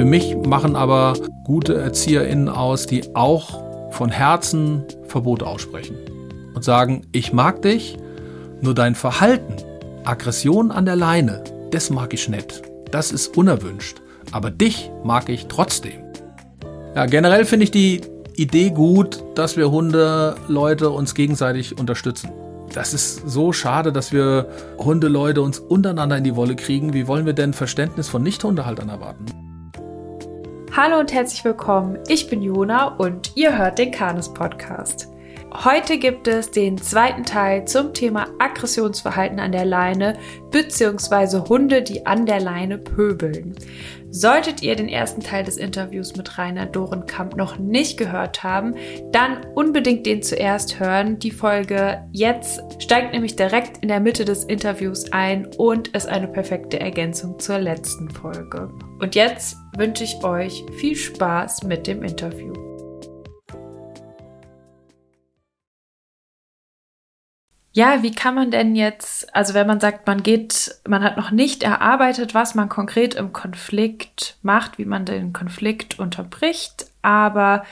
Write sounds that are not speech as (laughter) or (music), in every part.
Für mich machen aber gute ErzieherInnen aus, die auch von Herzen Verbote aussprechen und sagen, ich mag dich, nur dein Verhalten, Aggression an der Leine, das mag ich nicht. Das ist unerwünscht. Aber dich mag ich trotzdem. Ja, generell finde ich die Idee gut, dass wir Hundeleute uns gegenseitig unterstützen. Das ist so schade, dass wir Hundeleute uns untereinander in die Wolle kriegen. Wie wollen wir denn Verständnis von Nicht-Hundehaltern erwarten? Hallo und herzlich willkommen. Ich bin Jona und ihr hört den Kanes Podcast. Heute gibt es den zweiten Teil zum Thema Aggressionsverhalten an der Leine bzw. Hunde, die an der Leine pöbeln. Solltet ihr den ersten Teil des Interviews mit Rainer Dorenkamp noch nicht gehört haben, dann unbedingt den zuerst hören. Die Folge jetzt steigt nämlich direkt in der Mitte des Interviews ein und ist eine perfekte Ergänzung zur letzten Folge. Und jetzt wünsche ich euch viel Spaß mit dem Interview. Ja, wie kann man denn jetzt, also wenn man sagt, man geht, man hat noch nicht erarbeitet, was man konkret im Konflikt macht, wie man den Konflikt unterbricht, aber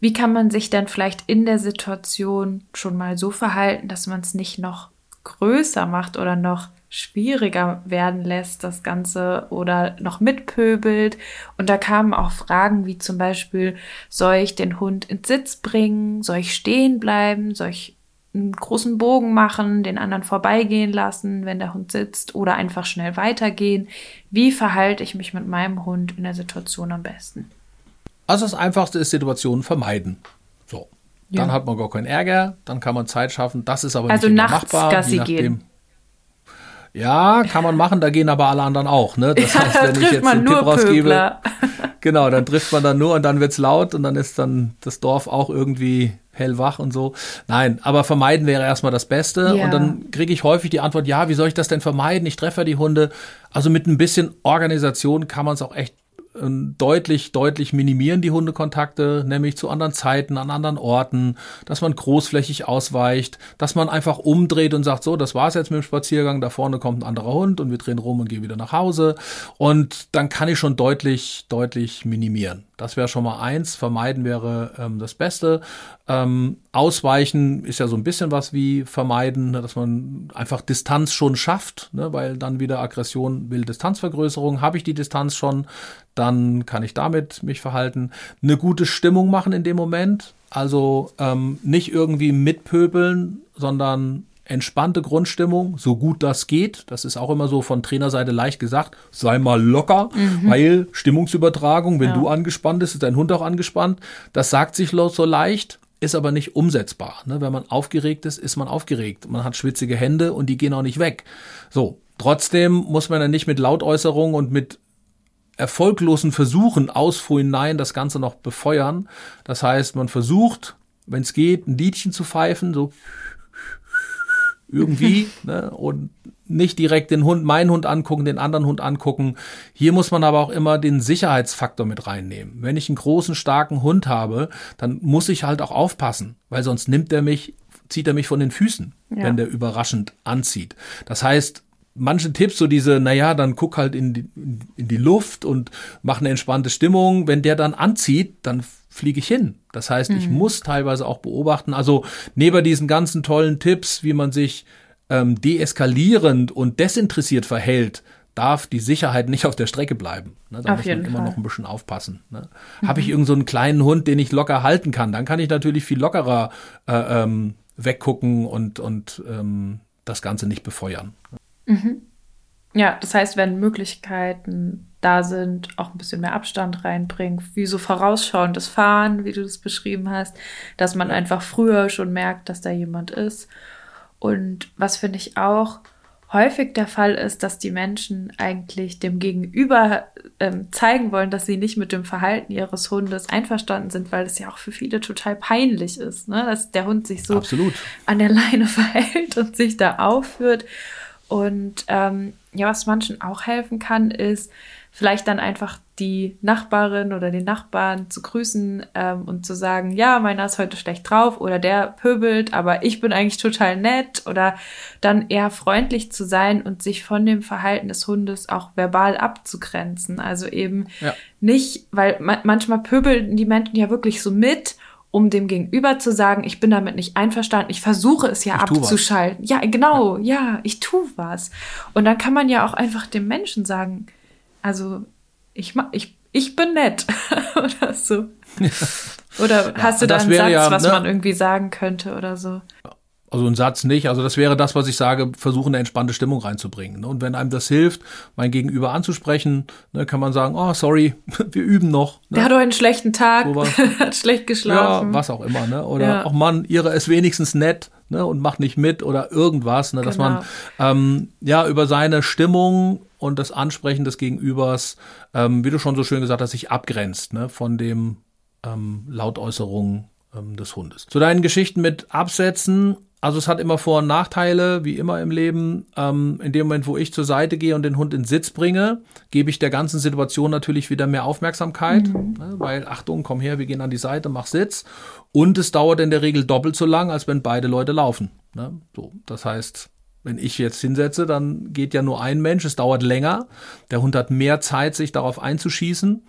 wie kann man sich denn vielleicht in der Situation schon mal so verhalten, dass man es nicht noch größer macht oder noch schwieriger werden lässt, das Ganze oder noch mitpöbelt. Und da kamen auch Fragen wie zum Beispiel, soll ich den Hund ins Sitz bringen? Soll ich stehen bleiben? Soll ich einen großen Bogen machen, den anderen vorbeigehen lassen, wenn der Hund sitzt oder einfach schnell weitergehen. Wie verhalte ich mich mit meinem Hund in der Situation am besten? Also das Einfachste ist Situationen vermeiden. So. Ja. Dann hat man gar keinen Ärger, dann kann man Zeit schaffen. Das ist aber also nicht nachts machbar. Gassi gehen. Ja, kann man machen, da gehen aber alle anderen auch. Ne? Das (laughs) ja, heißt, wenn ich jetzt den Tipp rausgebe, (laughs) genau, dann trifft man dann nur und dann wird's laut und dann ist dann das Dorf auch irgendwie hellwach und so. Nein, aber vermeiden wäre erstmal das Beste. Ja. Und dann kriege ich häufig die Antwort, ja, wie soll ich das denn vermeiden? Ich treffe ja die Hunde. Also mit ein bisschen Organisation kann man es auch echt deutlich, deutlich minimieren die Hundekontakte, nämlich zu anderen Zeiten, an anderen Orten, dass man großflächig ausweicht, dass man einfach umdreht und sagt, so, das war's jetzt mit dem Spaziergang, da vorne kommt ein anderer Hund und wir drehen rum und gehen wieder nach Hause. Und dann kann ich schon deutlich, deutlich minimieren. Das wäre schon mal eins. Vermeiden wäre ähm, das Beste. Ähm, ausweichen ist ja so ein bisschen was wie vermeiden, ne, dass man einfach Distanz schon schafft, ne, weil dann wieder Aggression will Distanzvergrößerung. Habe ich die Distanz schon, dann kann ich damit mich verhalten. Eine gute Stimmung machen in dem Moment. Also ähm, nicht irgendwie mitpöbeln, sondern entspannte Grundstimmung, so gut das geht. Das ist auch immer so von Trainerseite leicht gesagt. Sei mal locker, mhm. weil Stimmungsübertragung, wenn ja. du angespannt bist, ist dein Hund auch angespannt. Das sagt sich so leicht, ist aber nicht umsetzbar. Ne? Wenn man aufgeregt ist, ist man aufgeregt. Man hat schwitzige Hände und die gehen auch nicht weg. So, trotzdem muss man ja nicht mit Lautäußerungen und mit erfolglosen Versuchen aus hinein das Ganze noch befeuern. Das heißt, man versucht, wenn es geht, ein Liedchen zu pfeifen, so (laughs) irgendwie ne? und nicht direkt den Hund, meinen Hund angucken, den anderen Hund angucken. Hier muss man aber auch immer den Sicherheitsfaktor mit reinnehmen. Wenn ich einen großen, starken Hund habe, dann muss ich halt auch aufpassen, weil sonst nimmt er mich, zieht er mich von den Füßen, ja. wenn der überraschend anzieht. Das heißt, manche Tipps, so diese, naja, dann guck halt in die, in die Luft und mach eine entspannte Stimmung. Wenn der dann anzieht, dann fliege ich hin. Das heißt, mhm. ich muss teilweise auch beobachten. Also neben diesen ganzen tollen Tipps, wie man sich ähm, deeskalierend und desinteressiert verhält, darf die Sicherheit nicht auf der Strecke bleiben. Ne, da auf muss man immer Fall. noch ein bisschen aufpassen. Ne? Mhm. Habe ich irgendeinen so kleinen Hund, den ich locker halten kann, dann kann ich natürlich viel lockerer äh, ähm, weggucken und, und ähm, das Ganze nicht befeuern. Mhm. Ja, das heißt, wenn Möglichkeiten da sind, auch ein bisschen mehr Abstand reinbringen, wie so vorausschauendes Fahren, wie du das beschrieben hast, dass man einfach früher schon merkt, dass da jemand ist. Und was finde ich auch häufig der Fall ist, dass die Menschen eigentlich dem Gegenüber ähm, zeigen wollen, dass sie nicht mit dem Verhalten ihres Hundes einverstanden sind, weil es ja auch für viele total peinlich ist, ne? dass der Hund sich so Absolut. an der Leine (laughs) verhält und sich da aufführt. Und ähm, ja, was manchen auch helfen kann, ist vielleicht dann einfach die Nachbarin oder den Nachbarn zu grüßen ähm, und zu sagen, ja, meiner ist heute schlecht drauf oder der pöbelt, aber ich bin eigentlich total nett oder dann eher freundlich zu sein und sich von dem Verhalten des Hundes auch verbal abzugrenzen. Also eben ja. nicht, weil ma manchmal pöbeln die Menschen ja wirklich so mit um dem Gegenüber zu sagen, ich bin damit nicht einverstanden, ich versuche es ja ich abzuschalten. Ja, genau, ja. ja, ich tue was. Und dann kann man ja auch einfach dem Menschen sagen, also ich, ich, ich bin nett (laughs) oder so. Oder hast du da einen Satz, ja, was ne? man irgendwie sagen könnte oder so? Also ein Satz nicht. Also das wäre das, was ich sage, versuchen eine entspannte Stimmung reinzubringen. Ne? Und wenn einem das hilft, mein Gegenüber anzusprechen, ne, kann man sagen, oh, sorry, (laughs) wir üben noch. Ne? Der hat doch einen schlechten Tag, (laughs) hat schlecht geschlafen. Ja, was auch immer. Ne? Oder ja. auch Mann, ihre ist wenigstens nett ne? und macht nicht mit oder irgendwas. Ne? Dass genau. man ähm, ja über seine Stimmung und das Ansprechen des Gegenübers, ähm, wie du schon so schön gesagt hast, sich abgrenzt ne? von dem ähm, Lautäußerungen ähm, des Hundes. Zu deinen Geschichten mit Absätzen also es hat immer Vor- und Nachteile, wie immer im Leben. Ähm, in dem Moment, wo ich zur Seite gehe und den Hund in Sitz bringe, gebe ich der ganzen Situation natürlich wieder mehr Aufmerksamkeit. Mhm. Ne, weil, Achtung, komm her, wir gehen an die Seite, mach Sitz. Und es dauert in der Regel doppelt so lang, als wenn beide Leute laufen. Ne? So, das heißt, wenn ich jetzt hinsetze, dann geht ja nur ein Mensch, es dauert länger. Der Hund hat mehr Zeit, sich darauf einzuschießen.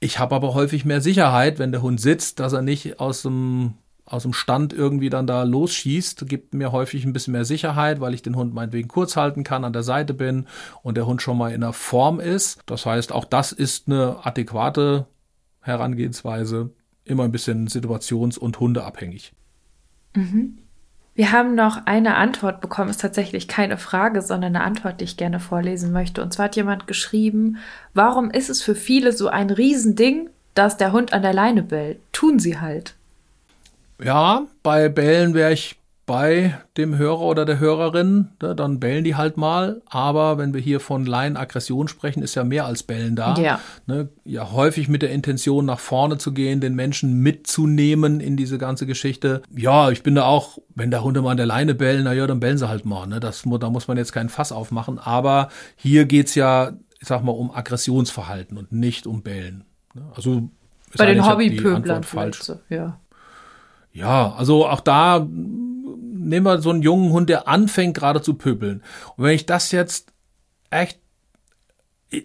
Ich habe aber häufig mehr Sicherheit, wenn der Hund sitzt, dass er nicht aus dem aus dem Stand irgendwie dann da losschießt, gibt mir häufig ein bisschen mehr Sicherheit, weil ich den Hund meinetwegen kurz halten kann, an der Seite bin und der Hund schon mal in der Form ist. Das heißt, auch das ist eine adäquate Herangehensweise, immer ein bisschen situations- und hundeabhängig. Mhm. Wir haben noch eine Antwort bekommen, ist tatsächlich keine Frage, sondern eine Antwort, die ich gerne vorlesen möchte. Und zwar hat jemand geschrieben, warum ist es für viele so ein Riesending, dass der Hund an der Leine bellt? Tun sie halt. Ja, bei Bällen wäre ich bei dem Hörer oder der Hörerin, ne, dann bellen die halt mal. Aber wenn wir hier von Laienaggression sprechen, ist ja mehr als Bellen da. Ja. Ne, ja, häufig mit der Intention, nach vorne zu gehen, den Menschen mitzunehmen in diese ganze Geschichte. Ja, ich bin da auch, wenn der Hunde mal an der Leine bellen, na ja, dann bellen sie halt mal. Ne? Das, da muss man jetzt keinen Fass aufmachen. Aber hier geht's ja, ich sag mal, um Aggressionsverhalten und nicht um Bellen. Ne? Also bei den Hobbypöblern falsch. So, ja. Ja, also auch da nehmen wir so einen jungen Hund, der anfängt gerade zu pöbeln. Und wenn ich das jetzt echt,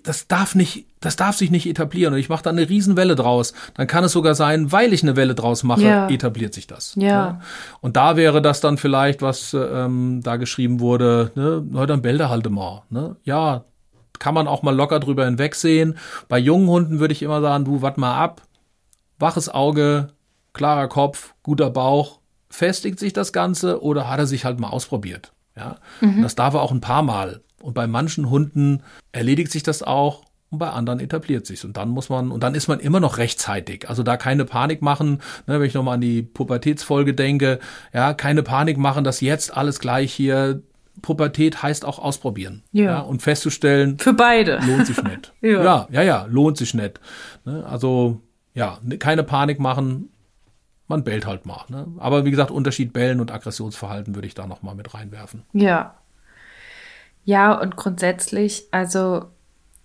das darf nicht, das darf sich nicht etablieren. Und ich mache da eine Riesenwelle draus. Dann kann es sogar sein, weil ich eine Welle draus mache, ja. etabliert sich das. Ja. Ne? Und da wäre das dann vielleicht, was ähm, da geschrieben wurde, ne, na, dann bell halt mal. Ne? Ja, kann man auch mal locker drüber hinwegsehen. Bei jungen Hunden würde ich immer sagen, du, wart mal ab, waches Auge, klarer Kopf, guter Bauch, festigt sich das Ganze oder hat er sich halt mal ausprobiert? Ja, mhm. das darf er auch ein paar Mal. Und bei manchen Hunden erledigt sich das auch und bei anderen etabliert sich und dann muss man und dann ist man immer noch rechtzeitig. Also da keine Panik machen, ne, wenn ich nochmal an die Pubertätsfolge denke, ja, keine Panik machen, dass jetzt alles gleich hier Pubertät heißt auch ausprobieren. Ja. ja und festzustellen. Für beide. Lohnt sich nicht. (laughs) ja. ja, ja, ja, lohnt sich nicht. Ne, also, ja, keine Panik machen, man bellt halt mal. Ne? Aber wie gesagt, Unterschied Bellen und Aggressionsverhalten würde ich da nochmal mit reinwerfen. Ja. Ja, und grundsätzlich, also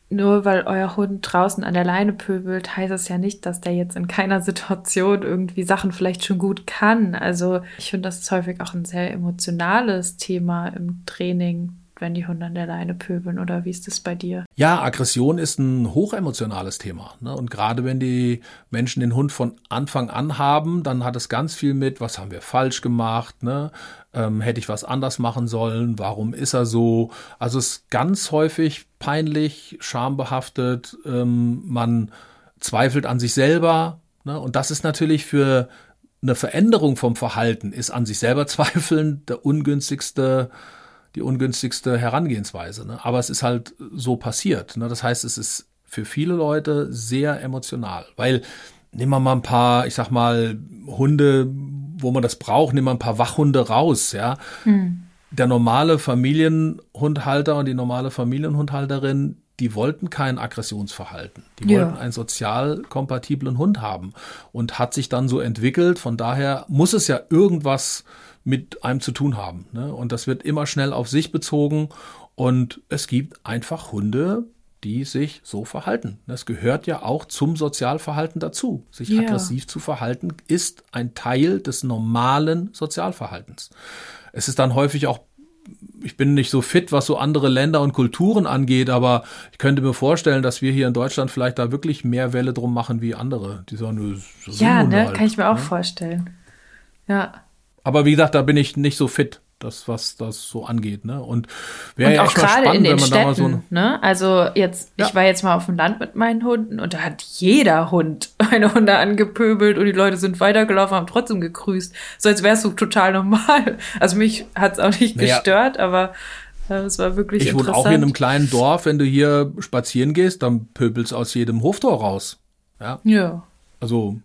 nur weil euer Hund draußen an der Leine pöbelt, heißt es ja nicht, dass der jetzt in keiner Situation irgendwie Sachen vielleicht schon gut kann. Also ich finde, das ist häufig auch ein sehr emotionales Thema im Training, wenn die Hunde an der Leine pöbeln oder wie ist das bei dir? Ja, Aggression ist ein hochemotionales Thema. Ne? Und gerade wenn die Menschen den Hund von Anfang an haben, dann hat es ganz viel mit, was haben wir falsch gemacht, ne? Ähm, hätte ich was anders machen sollen, warum ist er so? Also es ist ganz häufig peinlich, schambehaftet, ähm, man zweifelt an sich selber. Ne? Und das ist natürlich für eine Veränderung vom Verhalten, ist an sich selber (laughs) zweifeln der ungünstigste die ungünstigste Herangehensweise. Ne? Aber es ist halt so passiert. Ne? Das heißt, es ist für viele Leute sehr emotional, weil nehmen wir mal ein paar, ich sag mal, Hunde, wo man das braucht, nehmen wir ein paar Wachhunde raus, ja. Mhm. Der normale Familienhundhalter und die normale Familienhundhalterin, die wollten kein Aggressionsverhalten. Die ja. wollten einen sozial kompatiblen Hund haben und hat sich dann so entwickelt. Von daher muss es ja irgendwas mit einem zu tun haben. Ne? Und das wird immer schnell auf sich bezogen. Und es gibt einfach Hunde, die sich so verhalten. Das gehört ja auch zum Sozialverhalten dazu. Sich ja. aggressiv zu verhalten ist ein Teil des normalen Sozialverhaltens. Es ist dann häufig auch ich bin nicht so fit, was so andere Länder und Kulturen angeht, aber ich könnte mir vorstellen, dass wir hier in Deutschland vielleicht da wirklich mehr Welle drum machen wie andere. Die sagen, ja, ne, halt, kann ich mir auch ne? vorstellen. Ja. Aber wie gesagt, da bin ich nicht so fit das, was das so angeht. Ne? Und wäre ja auch gerade in den Städten. So ne? Also jetzt, ja. ich war jetzt mal auf dem Land mit meinen Hunden und da hat jeder Hund (laughs) meine Hunde angepöbelt und die Leute sind weitergelaufen, haben trotzdem gegrüßt. So als wärst du total normal. Also mich hat es auch nicht naja. gestört, aber äh, es war wirklich Ich wohne auch hier in einem kleinen Dorf, wenn du hier spazieren gehst, dann pöbelst aus jedem Hoftor raus. Ja. Ja. Also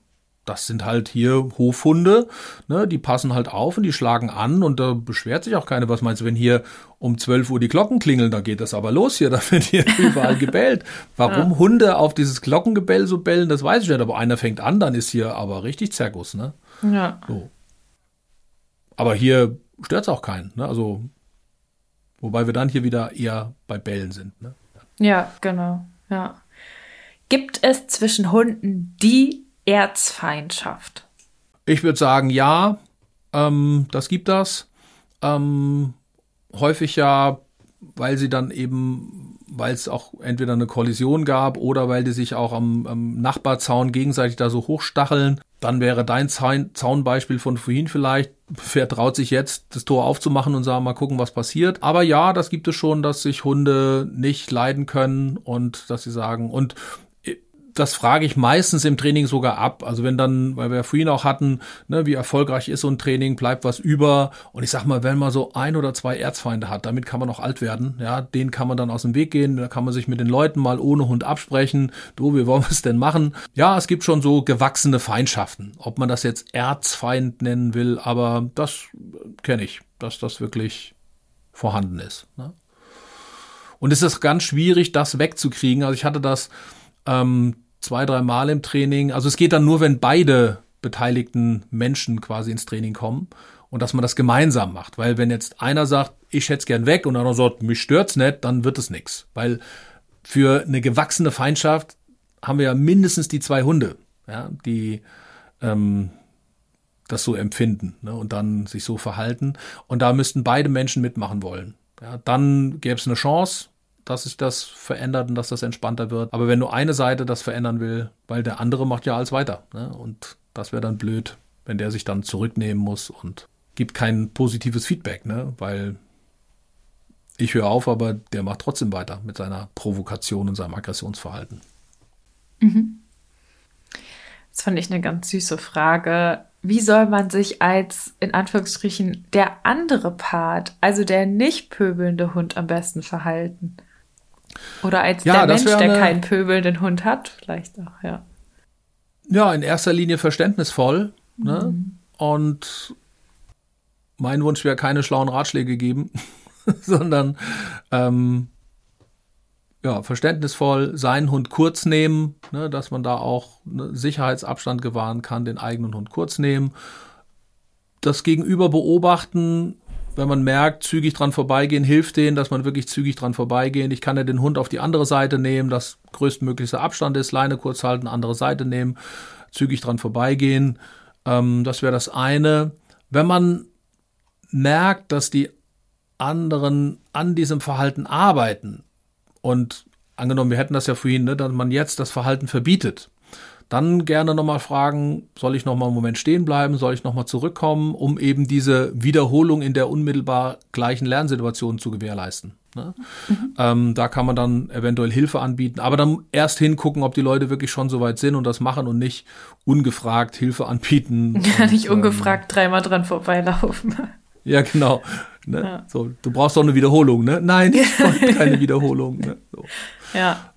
das sind halt hier Hofhunde, ne, die passen halt auf und die schlagen an und da beschwert sich auch keiner. Was meinst du, wenn hier um 12 Uhr die Glocken klingeln, da geht das aber los hier, (laughs) da wird hier überall gebellt. Warum ja. Hunde auf dieses Glockengebell so bellen, das weiß ich nicht, aber einer fängt an, dann ist hier aber richtig Zirkus, ne? Ja. So. Aber hier stört es auch keinen, ne? Also, wobei wir dann hier wieder eher bei Bellen sind, ne? Ja, genau, ja. Gibt es zwischen Hunden die Erzfeindschaft? Ich würde sagen, ja, ähm, das gibt das. Ähm, häufig ja, weil sie dann eben, weil es auch entweder eine Kollision gab oder weil die sich auch am, am Nachbarzaun gegenseitig da so hochstacheln. Dann wäre dein Zaun, Zaunbeispiel von vorhin vielleicht, wer traut sich jetzt, das Tor aufzumachen und sagen, mal gucken, was passiert. Aber ja, das gibt es schon, dass sich Hunde nicht leiden können und dass sie sagen, und das frage ich meistens im Training sogar ab. Also wenn dann, weil wir vorhin auch hatten, ne, wie erfolgreich ist so ein Training, bleibt was über. Und ich sag mal, wenn man so ein oder zwei Erzfeinde hat, damit kann man auch alt werden. Ja, den kann man dann aus dem Weg gehen. Da kann man sich mit den Leuten mal ohne Hund absprechen. Du, wie wollen wir es denn machen? Ja, es gibt schon so gewachsene Feindschaften. Ob man das jetzt Erzfeind nennen will, aber das kenne ich, dass das wirklich vorhanden ist. Ne? Und es ist ganz schwierig, das wegzukriegen. Also ich hatte das ähm, zwei, drei Mal im Training. Also es geht dann nur, wenn beide beteiligten Menschen quasi ins Training kommen und dass man das gemeinsam macht. Weil wenn jetzt einer sagt, ich hätte es gern weg und einer sagt, mich stört's nicht, dann wird es nichts. Weil für eine gewachsene Feindschaft haben wir ja mindestens die zwei Hunde, ja, die ähm, das so empfinden ne, und dann sich so verhalten. Und da müssten beide Menschen mitmachen wollen. Ja, dann gäbe es eine Chance, dass sich das verändert und dass das entspannter wird. Aber wenn nur eine Seite das verändern will, weil der andere macht ja alles weiter. Ne? Und das wäre dann blöd, wenn der sich dann zurücknehmen muss und gibt kein positives Feedback, ne? weil ich höre auf, aber der macht trotzdem weiter mit seiner Provokation und seinem Aggressionsverhalten. Mhm. Das fand ich eine ganz süße Frage. Wie soll man sich als, in Anführungsstrichen, der andere Part, also der nicht pöbelnde Hund am besten verhalten? Oder als ja, der Mensch, der eine, keinen pöbelnden Hund hat, vielleicht auch, ja. Ja, in erster Linie verständnisvoll. Ne? Mhm. Und mein Wunsch wäre keine schlauen Ratschläge geben, (laughs) sondern ähm, ja, verständnisvoll seinen Hund kurz nehmen, ne, dass man da auch ne, Sicherheitsabstand gewahren kann, den eigenen Hund kurz nehmen. Das Gegenüber beobachten, wenn man merkt, zügig dran vorbeigehen, hilft denen, dass man wirklich zügig dran vorbeigehen. Ich kann ja den Hund auf die andere Seite nehmen, dass größtmöglichster Abstand ist, Leine kurz halten, andere Seite nehmen, zügig dran vorbeigehen. Ähm, das wäre das eine. Wenn man merkt, dass die anderen an diesem Verhalten arbeiten und angenommen, wir hätten das ja vorhin, ne, dass man jetzt das Verhalten verbietet, dann gerne nochmal fragen, soll ich nochmal einen Moment stehen bleiben, soll ich nochmal zurückkommen, um eben diese Wiederholung in der unmittelbar gleichen Lernsituation zu gewährleisten. Ne? Mhm. Ähm, da kann man dann eventuell Hilfe anbieten, aber dann erst hingucken, ob die Leute wirklich schon so weit sind und das machen und nicht ungefragt Hilfe anbieten. (laughs) Ja, und, nicht ungefragt ähm, dreimal dran vorbeilaufen. Ja, genau. Ne? Ja. So, du brauchst doch eine Wiederholung, ne? Nein, (laughs) ich keine Wiederholung. Ne? So. Ja.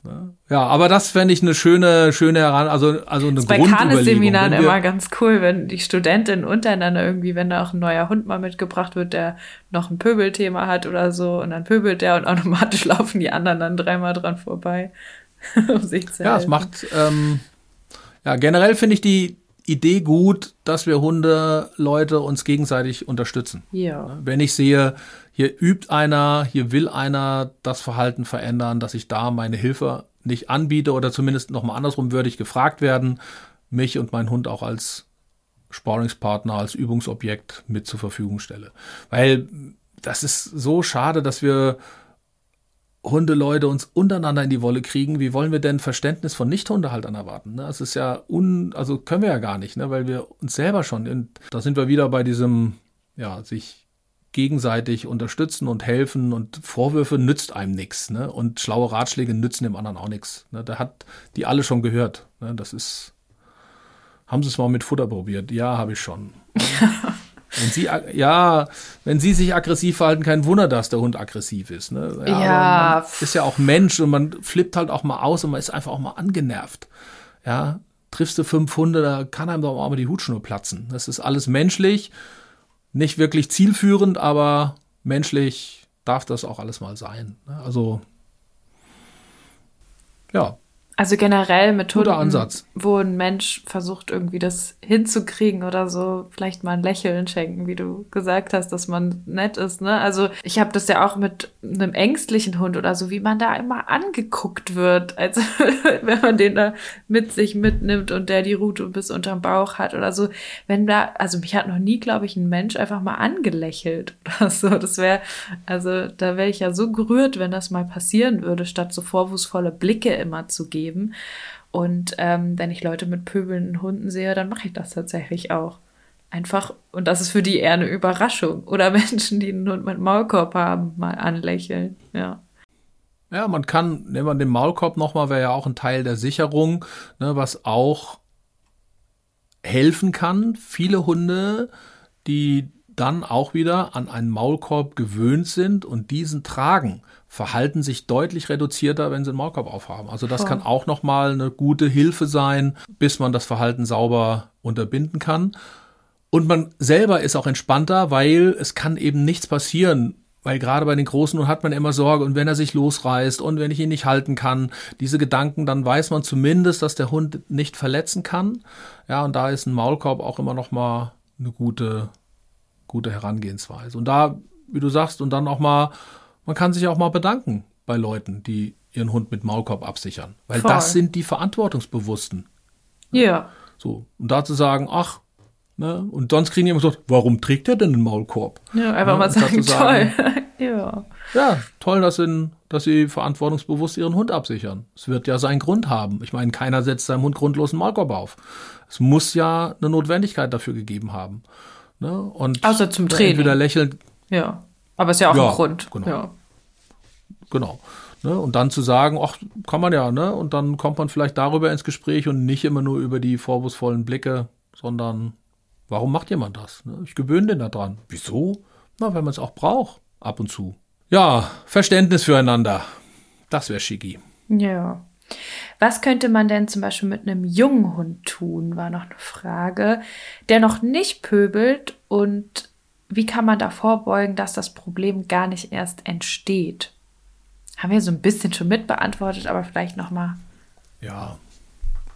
Ja, aber das fände ich eine schöne, schöne heran, also, also eine das Bei Kanes-Seminaren immer ganz cool, wenn die Studentinnen untereinander irgendwie, wenn da auch ein neuer Hund mal mitgebracht wird, der noch ein Pöbelthema hat oder so, und dann pöbelt der und automatisch (laughs) laufen die anderen dann dreimal dran vorbei, (laughs) um sich zu Ja, es macht, ähm, ja, generell finde ich die Idee gut, dass wir Hunde, Leute uns gegenseitig unterstützen. Ja. Wenn ich sehe, hier übt einer, hier will einer das Verhalten verändern, dass ich da meine Hilfe nicht anbiete oder zumindest nochmal andersrum würde ich gefragt werden, mich und meinen Hund auch als Sparingspartner, als Übungsobjekt mit zur Verfügung stelle. Weil das ist so schade, dass wir Hundeleute uns untereinander in die Wolle kriegen, wie wollen wir denn Verständnis von Nicht-Hundehaltern erwarten? Ne? Das ist ja un, also können wir ja gar nicht, ne? weil wir uns selber schon, und da sind wir wieder bei diesem, ja, sich gegenseitig unterstützen und helfen und Vorwürfe nützt einem nichts, ne? Und schlaue Ratschläge nützen dem anderen auch nichts. Ne? Der hat die alle schon gehört. Ne? Das ist, haben Sie es mal mit Futter probiert? Ja, habe ich schon. (laughs) Wenn sie, ja, wenn sie sich aggressiv verhalten, kein Wunder, dass der Hund aggressiv ist. Ne? Ja. ja. ist ja auch Mensch und man flippt halt auch mal aus und man ist einfach auch mal angenervt. Ja, triffst du fünf Hunde, da kann einem doch auch mal die Hutschnur platzen. Das ist alles menschlich, nicht wirklich zielführend, aber menschlich darf das auch alles mal sein. Ne? Also, ja, also generell Methoden, Ansatz. wo ein Mensch versucht, irgendwie das hinzukriegen oder so, vielleicht mal ein Lächeln schenken, wie du gesagt hast, dass man nett ist. Ne? Also ich habe das ja auch mit einem ängstlichen Hund oder so, wie man da immer angeguckt wird, als (laughs) wenn man den da mit sich mitnimmt und der die Rute bis unterm Bauch hat oder so. Wenn da, also mich hat noch nie, glaube ich, ein Mensch einfach mal angelächelt (laughs) oder so. Das wäre, also da wäre ich ja so gerührt, wenn das mal passieren würde, statt so vorwurfsvolle Blicke immer zu geben. Und ähm, wenn ich Leute mit pöbelnden Hunden sehe, dann mache ich das tatsächlich auch. Einfach, und das ist für die eher eine Überraschung. Oder (laughs) Menschen, die einen Hund mit Maulkorb haben, mal anlächeln. Ja. Ja, man kann, nehmen wir den Maulkorb nochmal, wäre ja auch ein Teil der Sicherung, ne, was auch helfen kann. Viele Hunde, die dann auch wieder an einen Maulkorb gewöhnt sind und diesen tragen, verhalten sich deutlich reduzierter, wenn sie einen Maulkorb aufhaben. Also das Voll. kann auch nochmal eine gute Hilfe sein, bis man das Verhalten sauber unterbinden kann. Und man selber ist auch entspannter, weil es kann eben nichts passieren. Weil gerade bei den Großen hat man immer Sorge und wenn er sich losreißt und wenn ich ihn nicht halten kann, diese Gedanken, dann weiß man zumindest, dass der Hund nicht verletzen kann. Ja, und da ist ein Maulkorb auch immer noch mal eine gute, gute Herangehensweise. Und da, wie du sagst, und dann auch mal man kann sich auch mal bedanken bei Leuten, die ihren Hund mit Maulkorb absichern. Weil Voll. das sind die Verantwortungsbewussten. Ja. So. Und da zu sagen, ach, ne, und sonst kriegen die immer so, warum trägt er denn einen Maulkorb? Ja, einfach ne? mal sagen, sagen, toll. (laughs) ja. Ja, toll, dass sie, dass sie verantwortungsbewusst ihren Hund absichern. Es wird ja seinen Grund haben. Ich meine, keiner setzt seinem Hund grundlos einen Maulkorb auf. Es muss ja eine Notwendigkeit dafür gegeben haben. Ne? Und Außer zum Training. Entweder lächeln. Ja. Aber ist ja auch ja, ein Grund. Genau. Ja. Genau. Ne? Und dann zu sagen, ach, kann man ja, ne? Und dann kommt man vielleicht darüber ins Gespräch und nicht immer nur über die vorwurfsvollen Blicke, sondern warum macht jemand das? Ne? Ich gewöhne den da dran. Wieso? Na, wenn man es auch braucht, ab und zu. Ja, Verständnis füreinander. Das wäre schicki. Ja. Was könnte man denn zum Beispiel mit einem jungen Hund tun, war noch eine Frage, der noch nicht pöbelt und wie kann man da vorbeugen, dass das Problem gar nicht erst entsteht? Haben wir so ein bisschen schon mitbeantwortet, aber vielleicht nochmal. Ja,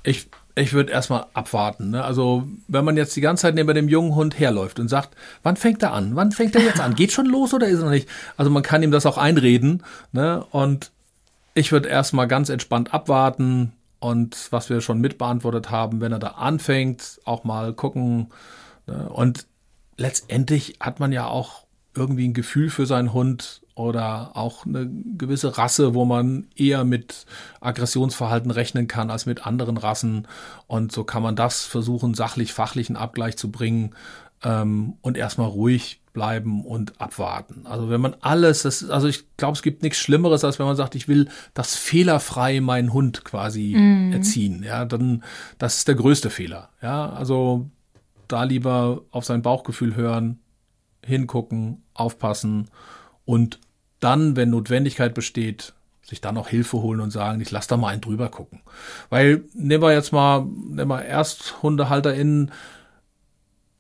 ich, ich würde erstmal abwarten. Ne? Also, wenn man jetzt die ganze Zeit neben dem jungen Hund herläuft und sagt, wann fängt er an? Wann fängt er jetzt an? Geht schon los oder ist er noch nicht? Also, man kann ihm das auch einreden. Ne? Und ich würde erstmal ganz entspannt abwarten und was wir schon mitbeantwortet haben, wenn er da anfängt, auch mal gucken. Ne? Und letztendlich hat man ja auch irgendwie ein Gefühl für seinen Hund oder auch eine gewisse Rasse, wo man eher mit Aggressionsverhalten rechnen kann als mit anderen Rassen. Und so kann man das versuchen, sachlich, fachlichen Abgleich zu bringen ähm, und erstmal ruhig bleiben und abwarten. Also wenn man alles, das, also ich glaube, es gibt nichts Schlimmeres, als wenn man sagt, ich will das fehlerfrei meinen Hund quasi mm. erziehen. Ja, dann das ist der größte Fehler. Ja, also da lieber auf sein Bauchgefühl hören, hingucken, aufpassen und dann, wenn Notwendigkeit besteht, sich dann auch Hilfe holen und sagen, ich lass da mal einen drüber gucken. Weil, nehmen wir jetzt mal, nehmen wir ErsthundehalterInnen,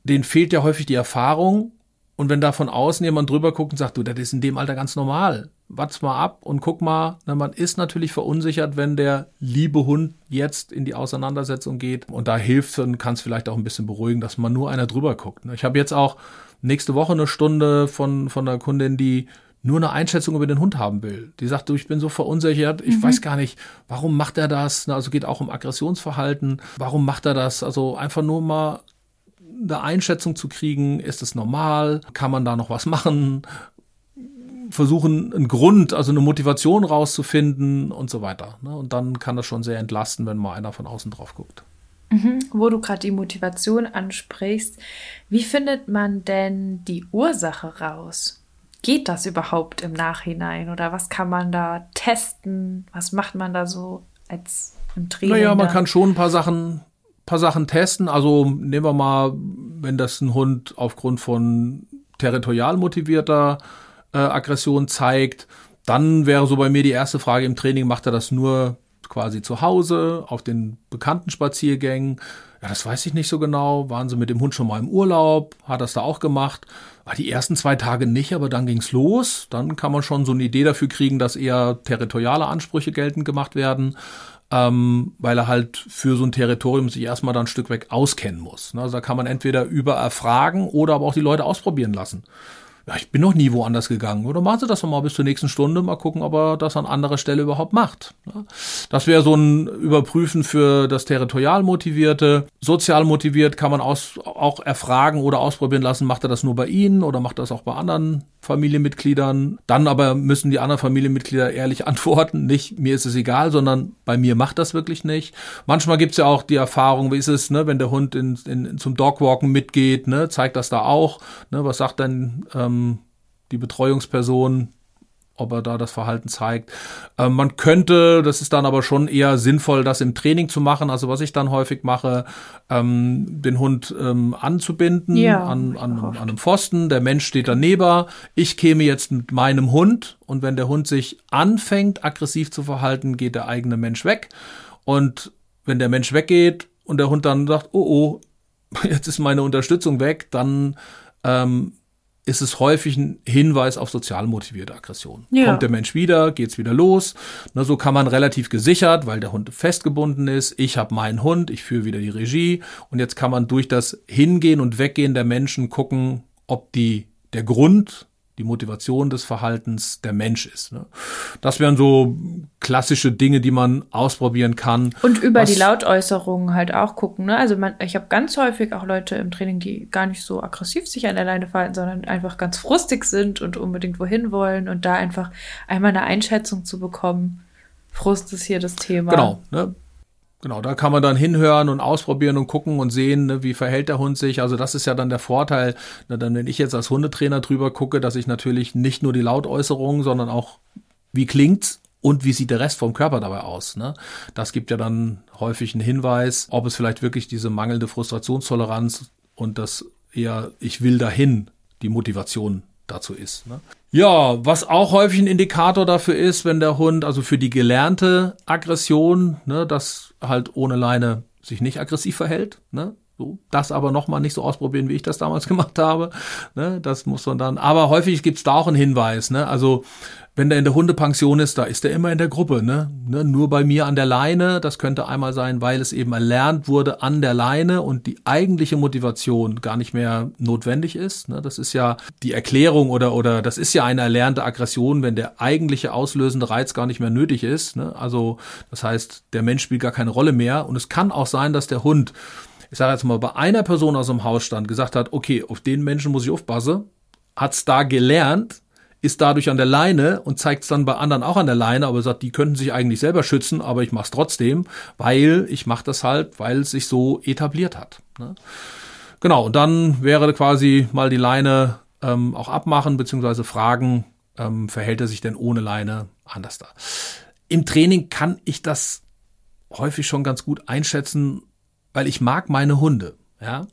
denen fehlt ja häufig die Erfahrung. Und wenn da von außen jemand drüber guckt und sagt, du, das ist in dem Alter ganz normal. warte mal ab und guck mal, na, man ist natürlich verunsichert, wenn der liebe Hund jetzt in die Auseinandersetzung geht. Und da hilft und kann es vielleicht auch ein bisschen beruhigen, dass man nur einer drüber guckt. Ich habe jetzt auch nächste Woche eine Stunde von, von einer Kundin, die nur eine Einschätzung über den Hund haben will. Die sagt, du, ich bin so verunsichert, ich mhm. weiß gar nicht, warum macht er das? Also geht auch um Aggressionsverhalten. Warum macht er das? Also einfach nur mal eine Einschätzung zu kriegen, ist es normal? Kann man da noch was machen? Versuchen, einen Grund, also eine Motivation rauszufinden und so weiter. Ne? Und dann kann das schon sehr entlasten, wenn mal einer von außen drauf guckt. Mhm, wo du gerade die Motivation ansprichst, wie findet man denn die Ursache raus? Geht das überhaupt im Nachhinein oder was kann man da testen? Was macht man da so als im Training? Naja, man kann schon ein paar Sachen, paar Sachen testen. Also nehmen wir mal, wenn das ein Hund aufgrund von territorial motivierter äh, Aggression zeigt, dann wäre so bei mir die erste Frage im Training, macht er das nur quasi zu Hause, auf den bekannten Spaziergängen. Ja, das weiß ich nicht so genau. Waren sie mit dem Hund schon mal im Urlaub? Hat das da auch gemacht? War die ersten zwei Tage nicht, aber dann ging's los. Dann kann man schon so eine Idee dafür kriegen, dass eher territoriale Ansprüche geltend gemacht werden, ähm, weil er halt für so ein Territorium sich erstmal dann ein Stück weg auskennen muss. Also da kann man entweder über erfragen oder aber auch die Leute ausprobieren lassen ja, ich bin noch nie woanders gegangen. Oder machen Sie das noch mal bis zur nächsten Stunde, mal gucken, ob er das an anderer Stelle überhaupt macht. Das wäre so ein Überprüfen für das territorial motivierte. Sozial motiviert kann man aus, auch erfragen oder ausprobieren lassen, macht er das nur bei Ihnen oder macht er das auch bei anderen Familienmitgliedern. Dann aber müssen die anderen Familienmitglieder ehrlich (laughs) antworten. Nicht, mir ist es egal, sondern bei mir macht das wirklich nicht. Manchmal gibt's ja auch die Erfahrung, wie ist es, ne, wenn der Hund in, in, zum Dogwalken mitgeht, ne, zeigt das da auch. Ne, was sagt denn ähm, die Betreuungsperson? ob er da das Verhalten zeigt. Ähm, man könnte, das ist dann aber schon eher sinnvoll, das im Training zu machen. Also was ich dann häufig mache, ähm, den Hund ähm, anzubinden ja, an, an, an, einem Pfosten. Der Mensch steht daneben. Ich käme jetzt mit meinem Hund und wenn der Hund sich anfängt, aggressiv zu verhalten, geht der eigene Mensch weg. Und wenn der Mensch weggeht und der Hund dann sagt, oh oh, (laughs) jetzt ist meine Unterstützung weg, dann ähm, ist es häufig ein Hinweis auf sozial motivierte Aggression. Ja. Kommt der Mensch wieder, geht's wieder los. Na, so kann man relativ gesichert, weil der Hund festgebunden ist. Ich habe meinen Hund, ich führe wieder die Regie und jetzt kann man durch das Hingehen und Weggehen der Menschen gucken, ob die der Grund die Motivation des Verhaltens der Mensch ist. Ne? Das wären so klassische Dinge, die man ausprobieren kann. Und über die Lautäußerungen halt auch gucken. Ne? Also man, ich habe ganz häufig auch Leute im Training, die gar nicht so aggressiv sich an der Leine verhalten, sondern einfach ganz frustig sind und unbedingt wohin wollen und da einfach einmal eine Einschätzung zu bekommen. Frust ist hier das Thema. Genau. Ne? Genau, da kann man dann hinhören und ausprobieren und gucken und sehen, ne, wie verhält der Hund sich. Also das ist ja dann der Vorteil, ne, dann wenn ich jetzt als Hundetrainer drüber gucke, dass ich natürlich nicht nur die Lautäußerungen, sondern auch wie klingt's und wie sieht der Rest vom Körper dabei aus. Ne? Das gibt ja dann häufig einen Hinweis, ob es vielleicht wirklich diese mangelnde Frustrationstoleranz und das eher ich will dahin die Motivation dazu ist. Ne? Ja, was auch häufig ein Indikator dafür ist, wenn der Hund, also für die gelernte Aggression, ne, das halt ohne Leine sich nicht aggressiv verhält, ne, so, das aber nochmal nicht so ausprobieren, wie ich das damals (laughs) gemacht habe. Ne, das muss man dann. Aber häufig gibt's da auch einen Hinweis. Ne? Also wenn der in der Hundepension ist, da ist er immer in der Gruppe, ne? ne? Nur bei mir an der Leine. Das könnte einmal sein, weil es eben erlernt wurde an der Leine und die eigentliche Motivation gar nicht mehr notwendig ist. Ne? Das ist ja die Erklärung oder oder das ist ja eine erlernte Aggression, wenn der eigentliche auslösende Reiz gar nicht mehr nötig ist. Ne? Also das heißt, der Mensch spielt gar keine Rolle mehr. Und es kann auch sein, dass der Hund, ich sage jetzt mal, bei einer Person aus dem Haus stand, gesagt hat, okay, auf den Menschen muss ich aufpassen, hat's da gelernt ist dadurch an der Leine und zeigt es dann bei anderen auch an der Leine, aber sagt, die könnten sich eigentlich selber schützen, aber ich mache es trotzdem, weil ich mache das halt, weil es sich so etabliert hat. Ne? Genau, und dann wäre quasi mal die Leine ähm, auch abmachen, beziehungsweise fragen, ähm, verhält er sich denn ohne Leine anders da? Im Training kann ich das häufig schon ganz gut einschätzen, weil ich mag meine Hunde. Ja,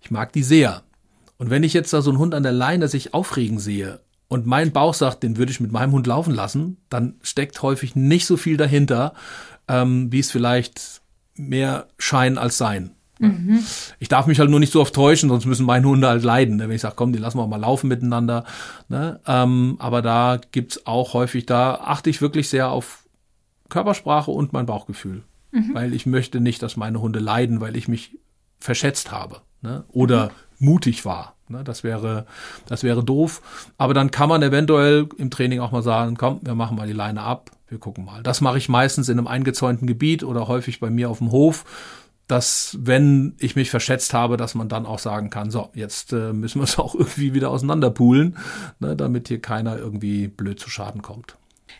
ich mag die sehr. Und wenn ich jetzt da so einen Hund an der Leine sich aufregen sehe und mein Bauch sagt, den würde ich mit meinem Hund laufen lassen, dann steckt häufig nicht so viel dahinter, ähm, wie es vielleicht mehr Schein als Sein Mhm. Ich darf mich halt nur nicht so oft täuschen, sonst müssen meine Hunde halt leiden. Ne? Wenn ich sage, komm, die lassen wir mal laufen miteinander. Ne? Ähm, aber da gibt's auch häufig, da achte ich wirklich sehr auf Körpersprache und mein Bauchgefühl. Mhm. Weil ich möchte nicht, dass meine Hunde leiden, weil ich mich verschätzt habe. Ne? Oder mhm. mutig war. Ne? Das wäre, das wäre doof. Aber dann kann man eventuell im Training auch mal sagen, komm, wir machen mal die Leine ab, wir gucken mal. Das mache ich meistens in einem eingezäunten Gebiet oder häufig bei mir auf dem Hof dass wenn ich mich verschätzt habe, dass man dann auch sagen kann, so, jetzt äh, müssen wir es (laughs) auch irgendwie wieder auseinanderpoolen, ne, damit hier keiner irgendwie blöd zu Schaden kommt.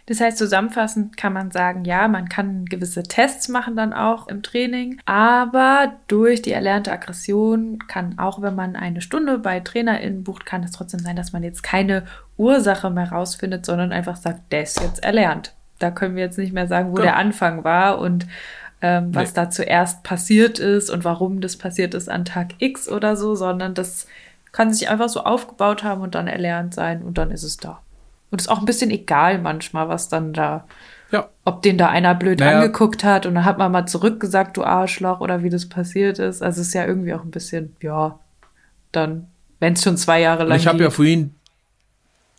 Das heißt, zusammenfassend kann man sagen, ja, man kann gewisse Tests machen dann auch im Training, aber durch die erlernte Aggression kann auch, wenn man eine Stunde bei TrainerInnen bucht, kann es trotzdem sein, dass man jetzt keine Ursache mehr rausfindet, sondern einfach sagt, der ist jetzt erlernt. Da können wir jetzt nicht mehr sagen, wo ja. der Anfang war und ähm, was nee. da zuerst passiert ist und warum das passiert ist an Tag X oder so, sondern das kann sich einfach so aufgebaut haben und dann erlernt sein und dann ist es da. Und es ist auch ein bisschen egal manchmal, was dann da, ja. ob den da einer blöd naja. angeguckt hat und dann hat man mal zurückgesagt, du Arschloch oder wie das passiert ist. Also es ist ja irgendwie auch ein bisschen, ja, dann, wenn es schon zwei Jahre lang Ich habe ja vorhin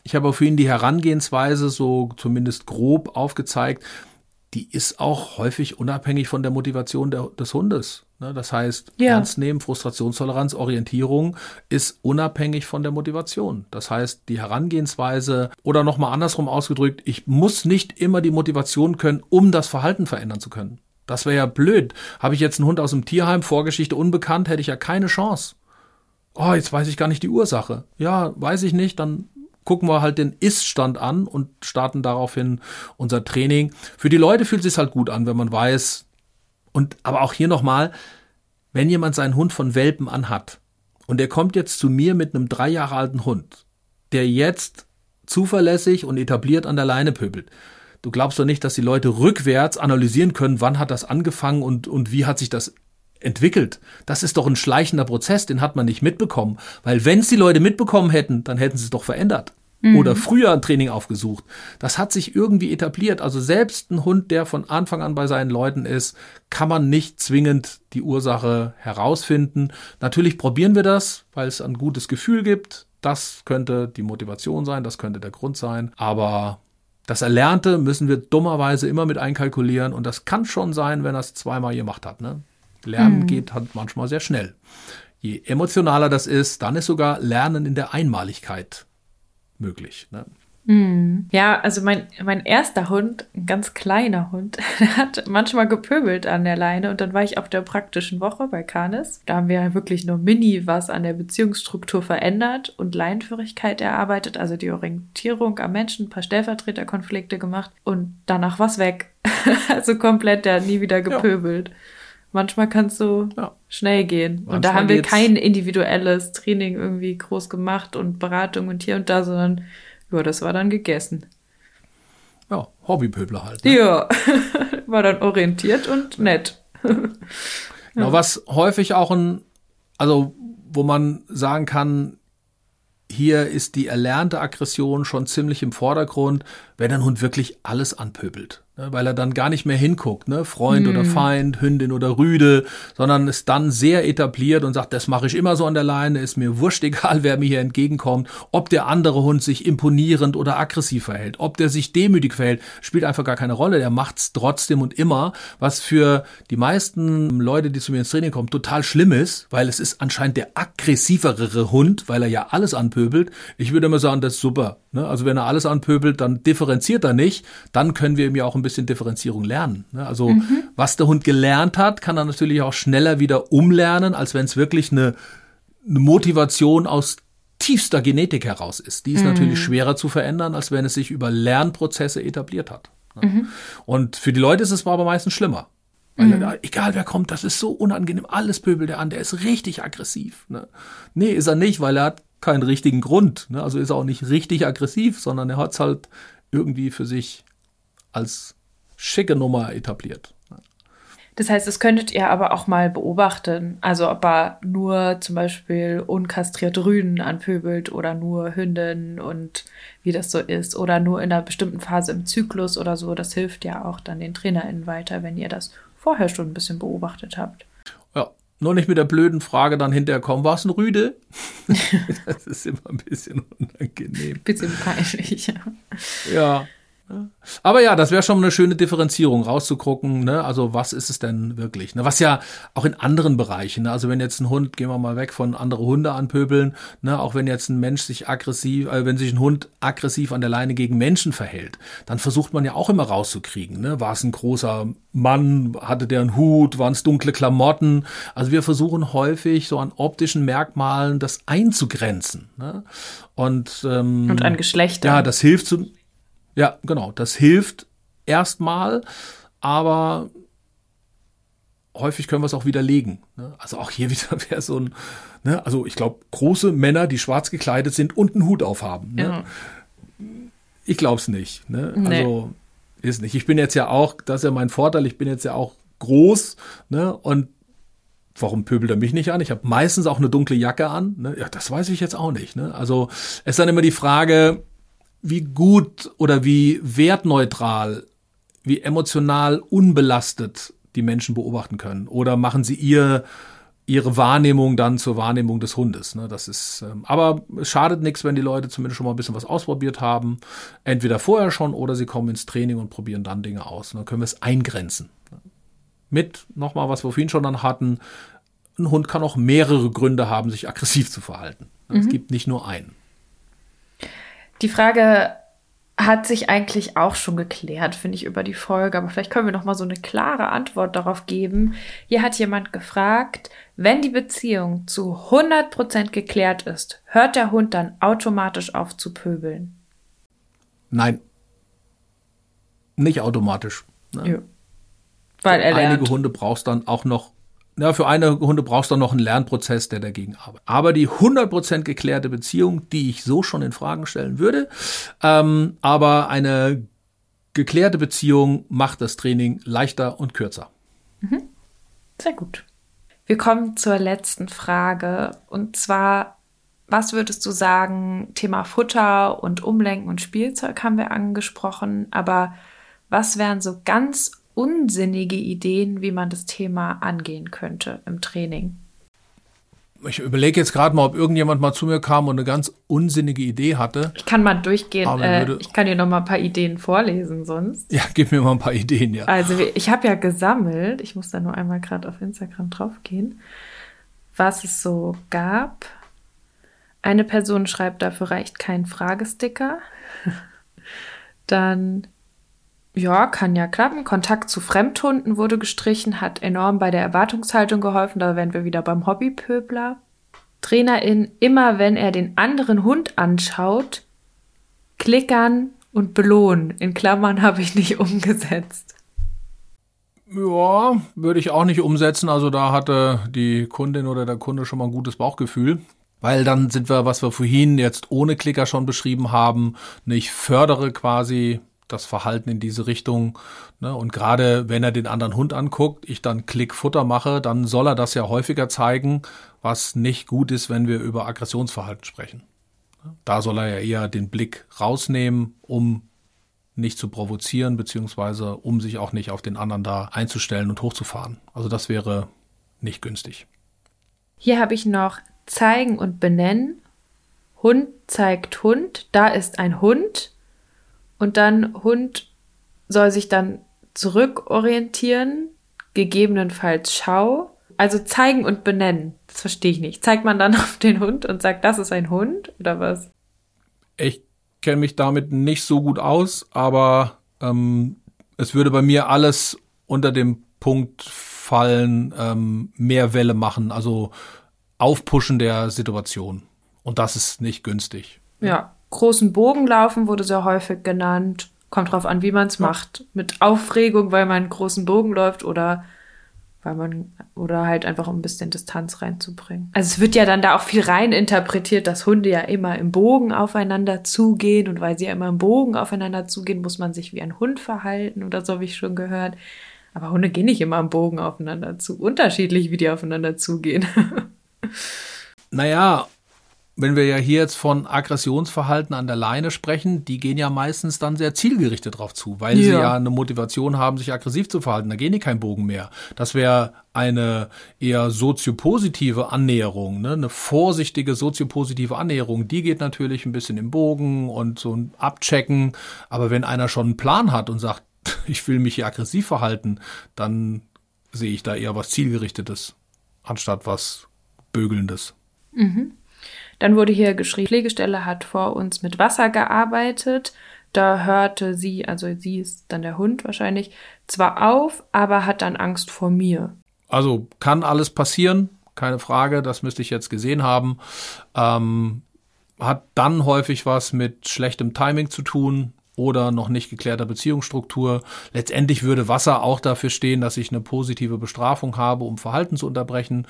ich habe vorhin die Herangehensweise so zumindest grob aufgezeigt die ist auch häufig unabhängig von der Motivation der, des Hundes. Ne? Das heißt, ja. ernst nehmen, Frustrationstoleranz, Orientierung ist unabhängig von der Motivation. Das heißt, die Herangehensweise oder nochmal andersrum ausgedrückt, ich muss nicht immer die Motivation können, um das Verhalten verändern zu können. Das wäre ja blöd. Habe ich jetzt einen Hund aus dem Tierheim, Vorgeschichte unbekannt, hätte ich ja keine Chance. Oh, jetzt weiß ich gar nicht die Ursache. Ja, weiß ich nicht, dann gucken wir halt den Ist-Stand an und starten daraufhin unser Training. Für die Leute fühlt es sich halt gut an, wenn man weiß. Und aber auch hier nochmal, wenn jemand seinen Hund von Welpen anhat und der kommt jetzt zu mir mit einem drei Jahre alten Hund, der jetzt zuverlässig und etabliert an der Leine pöbelt. Du glaubst doch nicht, dass die Leute rückwärts analysieren können, wann hat das angefangen und, und wie hat sich das entwickelt. Das ist doch ein schleichender Prozess, den hat man nicht mitbekommen. Weil wenn es die Leute mitbekommen hätten, dann hätten sie es doch verändert. Mhm. Oder früher ein Training aufgesucht. Das hat sich irgendwie etabliert. Also selbst ein Hund, der von Anfang an bei seinen Leuten ist, kann man nicht zwingend die Ursache herausfinden. Natürlich probieren wir das, weil es ein gutes Gefühl gibt. Das könnte die Motivation sein, das könnte der Grund sein. Aber das Erlernte müssen wir dummerweise immer mit einkalkulieren und das kann schon sein, wenn er es zweimal gemacht hat. Ne? Lernen mhm. geht halt manchmal sehr schnell. Je emotionaler das ist, dann ist sogar Lernen in der Einmaligkeit möglich. Ne? Mhm. Ja, also mein, mein erster Hund, ein ganz kleiner Hund, (laughs) der hat manchmal gepöbelt an der Leine und dann war ich auf der praktischen Woche bei Canis. Da haben wir wirklich nur mini was an der Beziehungsstruktur verändert und Leinführigkeit erarbeitet, also die Orientierung am Menschen, ein paar Stellvertreterkonflikte gemacht und danach was weg. (laughs) also komplett, der hat nie wieder gepöbelt. Ja. Manchmal kann es so ja. schnell gehen. Manchmal und da haben wir kein individuelles Training irgendwie groß gemacht und Beratung und hier und da, sondern ja, das war dann gegessen. Ja, Hobbypöbler halt. Ne? Ja, (laughs) war dann orientiert und nett. (laughs) genau, was häufig auch ein, also wo man sagen kann, hier ist die erlernte Aggression schon ziemlich im Vordergrund, wenn ein Hund wirklich alles anpöbelt. Ne, weil er dann gar nicht mehr hinguckt, ne? Freund hm. oder Feind, Hündin oder Rüde, sondern ist dann sehr etabliert und sagt, das mache ich immer so an der Leine, ist mir wurscht egal, (laughs) wer mir hier entgegenkommt, ob der andere Hund sich imponierend oder aggressiv verhält, ob der sich demütig verhält, spielt einfach gar keine Rolle, der macht's trotzdem und immer, was für die meisten Leute, die zu mir ins Training kommen, total schlimm ist, weil es ist anscheinend der aggressivere Hund, weil er ja alles anpöbelt. Ich würde immer sagen, das ist super, ne? Also wenn er alles anpöbelt, dann differenziert er nicht, dann können wir ihm ja auch ein bisschen Differenzierung lernen. Ne? Also mhm. was der Hund gelernt hat, kann er natürlich auch schneller wieder umlernen, als wenn es wirklich eine, eine, Motivation aus tiefster Genetik heraus ist. Die ist mhm. natürlich schwerer zu verändern, als wenn es sich über Lernprozesse etabliert hat. Ne? Mhm. Und für die Leute ist es aber meistens schlimmer. Weil mhm. er, egal wer kommt, das ist so unangenehm. Alles pöbelt er an, der ist richtig aggressiv. Ne? Nee, ist er nicht, weil er hat keinen richtigen Grund. Ne? Also ist er auch nicht richtig aggressiv, sondern er hat es halt irgendwie für sich als schicke Nummer etabliert. Das heißt, das könntet ihr aber auch mal beobachten. Also ob er nur zum Beispiel unkastriert Rüden anpöbelt oder nur Hünden und wie das so ist. Oder nur in einer bestimmten Phase im Zyklus oder so. Das hilft ja auch dann den TrainerInnen weiter, wenn ihr das vorher schon ein bisschen beobachtet habt. Nur nicht mit der blöden Frage dann hinterher kommen, war es ein Rüde? (laughs) das ist immer ein bisschen unangenehm. Bisschen peinlich, ja. Ja. Aber ja, das wäre schon eine schöne Differenzierung, rauszugucken, ne? also was ist es denn wirklich? Ne? Was ja auch in anderen Bereichen, ne? also wenn jetzt ein Hund, gehen wir mal weg von andere Hunde anpöbeln, ne? auch wenn jetzt ein Mensch sich aggressiv, äh, wenn sich ein Hund aggressiv an der Leine gegen Menschen verhält, dann versucht man ja auch immer rauszukriegen, ne? war es ein großer Mann, hatte der einen Hut, waren es dunkle Klamotten, also wir versuchen häufig so an optischen Merkmalen das einzugrenzen. Ne? Und, ähm, Und an Geschlechter. Ja, das hilft zu, ja, genau. Das hilft erstmal, aber häufig können wir es auch widerlegen. Ne? Also auch hier (laughs) wieder wäre so ein, ne? also ich glaube, große Männer, die schwarz gekleidet sind und einen Hut aufhaben. Ne? Ja. Ich glaube es nicht. Ne? Nee. Also ist nicht. Ich bin jetzt ja auch, das ist ja mein Vorteil, ich bin jetzt ja auch groß ne? und warum pöbelt er mich nicht an? Ich habe meistens auch eine dunkle Jacke an. Ne? Ja, das weiß ich jetzt auch nicht. Ne? Also es ist dann immer die Frage, wie gut oder wie wertneutral, wie emotional unbelastet die Menschen beobachten können. Oder machen sie ihr, ihre Wahrnehmung dann zur Wahrnehmung des Hundes. Ne? Das ist, ähm, aber es schadet nichts, wenn die Leute zumindest schon mal ein bisschen was ausprobiert haben. Entweder vorher schon oder sie kommen ins Training und probieren dann Dinge aus. Und dann können wir es eingrenzen. Mit nochmal, was wir vorhin schon dann hatten, ein Hund kann auch mehrere Gründe haben, sich aggressiv zu verhalten. Es mhm. gibt nicht nur einen. Die Frage hat sich eigentlich auch schon geklärt, finde ich, über die Folge. Aber vielleicht können wir noch mal so eine klare Antwort darauf geben. Hier hat jemand gefragt, wenn die Beziehung zu 100% geklärt ist, hört der Hund dann automatisch auf zu pöbeln? Nein. Nicht automatisch. Ne? Ja. Weil er lernt. Einige Hunde brauchst dann auch noch ja, für eine Hunde brauchst du noch einen Lernprozess, der dagegen arbeitet. Aber die 100% geklärte Beziehung, die ich so schon in Fragen stellen würde, ähm, aber eine geklärte Beziehung macht das Training leichter und kürzer. Mhm. Sehr gut. Wir kommen zur letzten Frage und zwar, was würdest du sagen, Thema Futter und Umlenken und Spielzeug haben wir angesprochen, aber was wären so ganz unsinnige Ideen, wie man das Thema angehen könnte im Training? Ich überlege jetzt gerade mal, ob irgendjemand mal zu mir kam und eine ganz unsinnige Idee hatte. Ich kann mal durchgehen. Äh, ich kann dir noch mal ein paar Ideen vorlesen sonst. Ja, gib mir mal ein paar Ideen, ja. Also ich habe ja gesammelt, ich muss da nur einmal gerade auf Instagram draufgehen, was es so gab. Eine Person schreibt, dafür reicht kein Fragesticker. (laughs) Dann ja, kann ja klappen. Kontakt zu Fremdhunden wurde gestrichen, hat enorm bei der Erwartungshaltung geholfen. Da wären wir wieder beim Hobbypöbler. Trainerin, immer wenn er den anderen Hund anschaut, klickern und belohnen. In Klammern habe ich nicht (laughs) umgesetzt. Ja, würde ich auch nicht umsetzen. Also da hatte die Kundin oder der Kunde schon mal ein gutes Bauchgefühl. Weil dann sind wir, was wir vorhin jetzt ohne Klicker schon beschrieben haben, ich fördere quasi das Verhalten in diese Richtung. Ne? Und gerade wenn er den anderen Hund anguckt, ich dann Klick Futter mache, dann soll er das ja häufiger zeigen, was nicht gut ist, wenn wir über Aggressionsverhalten sprechen. Da soll er ja eher den Blick rausnehmen, um nicht zu provozieren, beziehungsweise um sich auch nicht auf den anderen da einzustellen und hochzufahren. Also das wäre nicht günstig. Hier habe ich noch zeigen und benennen. Hund zeigt Hund, da ist ein Hund und dann Hund soll sich dann zurückorientieren, gegebenenfalls schau. Also zeigen und benennen. Das verstehe ich nicht. Zeigt man dann (laughs) auf den Hund und sagt, das ist ein Hund oder was? Ich kenne mich damit nicht so gut aus, aber ähm, es würde bei mir alles unter dem Punkt fallen, ähm, mehr Welle machen, also aufpushen der Situation. Und das ist nicht günstig. Ja, großen Bogen laufen wurde sehr häufig genannt. Kommt drauf an, wie man es ja. macht. Mit Aufregung, weil man einen großen Bogen läuft oder weil man oder halt einfach um ein bisschen Distanz reinzubringen. Also es wird ja dann da auch viel rein interpretiert, dass Hunde ja immer im Bogen aufeinander zugehen und weil sie ja immer im Bogen aufeinander zugehen, muss man sich wie ein Hund verhalten oder so habe ich schon gehört. Aber Hunde gehen nicht immer im Bogen aufeinander zu. Unterschiedlich, wie die aufeinander zugehen. (laughs) naja, wenn wir ja hier jetzt von Aggressionsverhalten an der Leine sprechen, die gehen ja meistens dann sehr zielgerichtet drauf zu, weil ja. sie ja eine Motivation haben, sich aggressiv zu verhalten. Da gehen die keinen Bogen mehr. Das wäre eine eher soziopositive Annäherung, ne? eine vorsichtige soziopositive Annäherung. Die geht natürlich ein bisschen im Bogen und so ein Abchecken. Aber wenn einer schon einen Plan hat und sagt, (laughs) ich will mich hier aggressiv verhalten, dann sehe ich da eher was zielgerichtetes, anstatt was Bögelndes. Mhm. Dann wurde hier geschrieben, Pflegestelle hat vor uns mit Wasser gearbeitet. Da hörte sie, also sie ist dann der Hund wahrscheinlich, zwar auf, aber hat dann Angst vor mir. Also kann alles passieren, keine Frage, das müsste ich jetzt gesehen haben. Ähm, hat dann häufig was mit schlechtem Timing zu tun oder noch nicht geklärter Beziehungsstruktur. Letztendlich würde Wasser auch dafür stehen, dass ich eine positive Bestrafung habe, um Verhalten zu unterbrechen.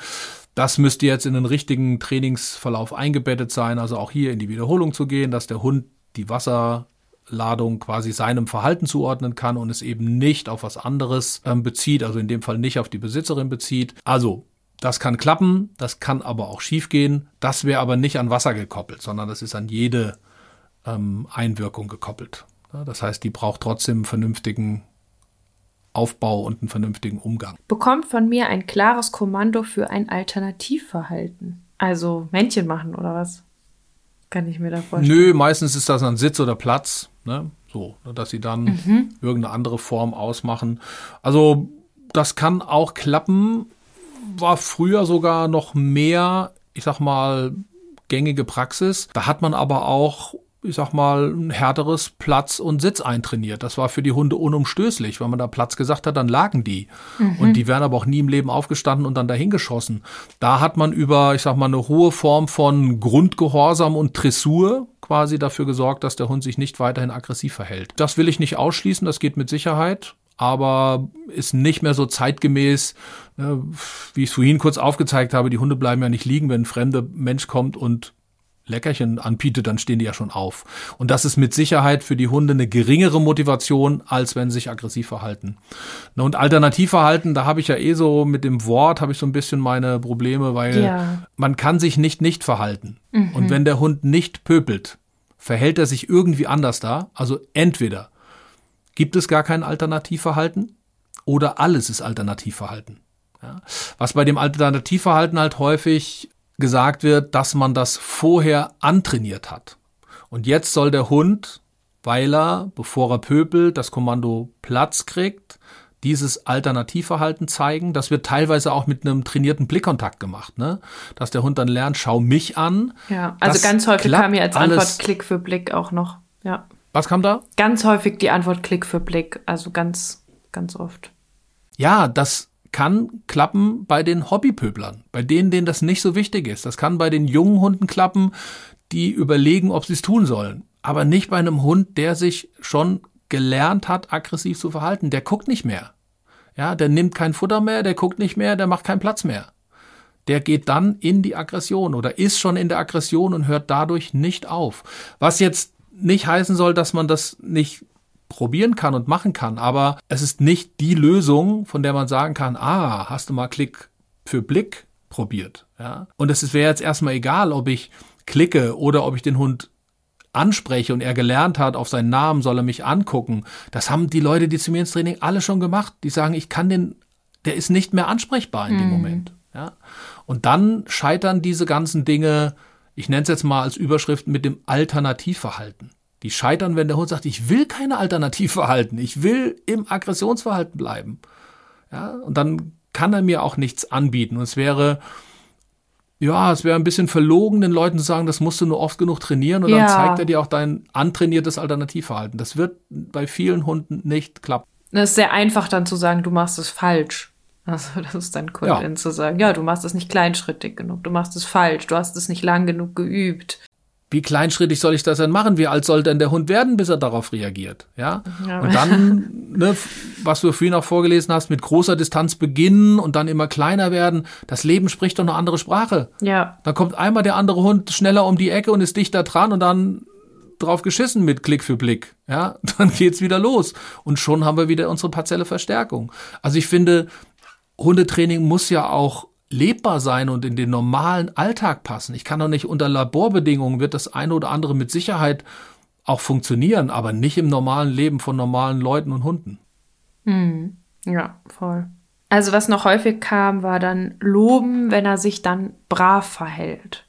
Das müsste jetzt in den richtigen Trainingsverlauf eingebettet sein, also auch hier in die Wiederholung zu gehen, dass der Hund die Wasserladung quasi seinem Verhalten zuordnen kann und es eben nicht auf was anderes ähm, bezieht, also in dem Fall nicht auf die Besitzerin bezieht. Also das kann klappen, das kann aber auch schiefgehen. Das wäre aber nicht an Wasser gekoppelt, sondern das ist an jede ähm, Einwirkung gekoppelt. Das heißt, die braucht trotzdem einen vernünftigen Aufbau und einen vernünftigen Umgang. Bekommt von mir ein klares Kommando für ein Alternativverhalten. Also Männchen machen oder was? Kann ich mir da vorstellen. Nö, meistens ist das ein Sitz oder Platz, ne? So, dass sie dann mhm. irgendeine andere Form ausmachen. Also, das kann auch klappen. War früher sogar noch mehr, ich sag mal, gängige Praxis. Da hat man aber auch ich sag mal, ein härteres Platz und Sitz eintrainiert. Das war für die Hunde unumstößlich. Wenn man da Platz gesagt hat, dann lagen die. Mhm. Und die wären aber auch nie im Leben aufgestanden und dann dahin geschossen. Da hat man über, ich sag mal, eine hohe Form von Grundgehorsam und Dressur quasi dafür gesorgt, dass der Hund sich nicht weiterhin aggressiv verhält. Das will ich nicht ausschließen, das geht mit Sicherheit aber ist nicht mehr so zeitgemäß, ne, wie ich es vorhin kurz aufgezeigt habe. Die Hunde bleiben ja nicht liegen, wenn ein fremder Mensch kommt und Leckerchen anbietet, dann stehen die ja schon auf. Und das ist mit Sicherheit für die Hunde eine geringere Motivation, als wenn sie sich aggressiv verhalten. Und Alternativverhalten, da habe ich ja eh so mit dem Wort, habe ich so ein bisschen meine Probleme, weil ja. man kann sich nicht nicht verhalten. Mhm. Und wenn der Hund nicht pöpelt, verhält er sich irgendwie anders da. Also entweder gibt es gar kein Alternativverhalten oder alles ist Alternativverhalten. Ja. Was bei dem Alternativverhalten halt häufig gesagt wird, dass man das vorher antrainiert hat. Und jetzt soll der Hund, weil er, bevor er pöbelt, das Kommando Platz kriegt, dieses Alternativverhalten zeigen. Das wird teilweise auch mit einem trainierten Blickkontakt gemacht, ne? Dass der Hund dann lernt, schau mich an. Ja, also ganz häufig kam ja als Antwort Klick für Blick auch noch. Ja. Was kam da? Ganz häufig die Antwort Klick für Blick, also ganz, ganz oft. Ja, das kann klappen bei den Hobbypöblern, bei denen, denen das nicht so wichtig ist. Das kann bei den jungen Hunden klappen, die überlegen, ob sie es tun sollen. Aber nicht bei einem Hund, der sich schon gelernt hat, aggressiv zu verhalten. Der guckt nicht mehr. Ja, der nimmt kein Futter mehr, der guckt nicht mehr, der macht keinen Platz mehr. Der geht dann in die Aggression oder ist schon in der Aggression und hört dadurch nicht auf. Was jetzt nicht heißen soll, dass man das nicht probieren kann und machen kann, aber es ist nicht die Lösung, von der man sagen kann, ah, hast du mal Klick für Blick probiert, ja? Und es wäre jetzt erstmal egal, ob ich klicke oder ob ich den Hund anspreche und er gelernt hat, auf seinen Namen soll er mich angucken. Das haben die Leute, die zu mir ins Training alle schon gemacht. Die sagen, ich kann den, der ist nicht mehr ansprechbar in dem Moment. Ja? Und dann scheitern diese ganzen Dinge, ich nenne es jetzt mal als Überschrift mit dem Alternativverhalten. Die scheitern, wenn der Hund sagt, ich will keine Alternativverhalten, ich will im Aggressionsverhalten bleiben. Ja, und dann kann er mir auch nichts anbieten. Und es wäre, ja, es wäre ein bisschen verlogen, den Leuten zu sagen, das musst du nur oft genug trainieren und ja. dann zeigt er dir auch dein antrainiertes Alternativverhalten. Das wird bei vielen Hunden nicht klappen. Es ist sehr einfach dann zu sagen, du machst es falsch. Also das ist dann Kundin ja. zu sagen, ja, du machst es nicht kleinschrittig genug, du machst es falsch, du hast es nicht lang genug geübt wie kleinschrittig soll ich das denn machen? Wie alt soll denn der Hund werden, bis er darauf reagiert? Ja. ja. Und dann, ne, was du vorhin auch vorgelesen hast, mit großer Distanz beginnen und dann immer kleiner werden. Das Leben spricht doch eine andere Sprache. Ja. Dann kommt einmal der andere Hund schneller um die Ecke und ist dichter dran und dann drauf geschissen mit Klick für Blick. Ja, (laughs) dann geht's wieder los. Und schon haben wir wieder unsere partielle Verstärkung. Also ich finde, Hundetraining muss ja auch lebbar sein und in den normalen Alltag passen. Ich kann doch nicht unter Laborbedingungen wird das eine oder andere mit Sicherheit auch funktionieren, aber nicht im normalen Leben von normalen Leuten und Hunden. Hm. Ja, voll. Also was noch häufig kam, war dann Loben, wenn er sich dann brav verhält.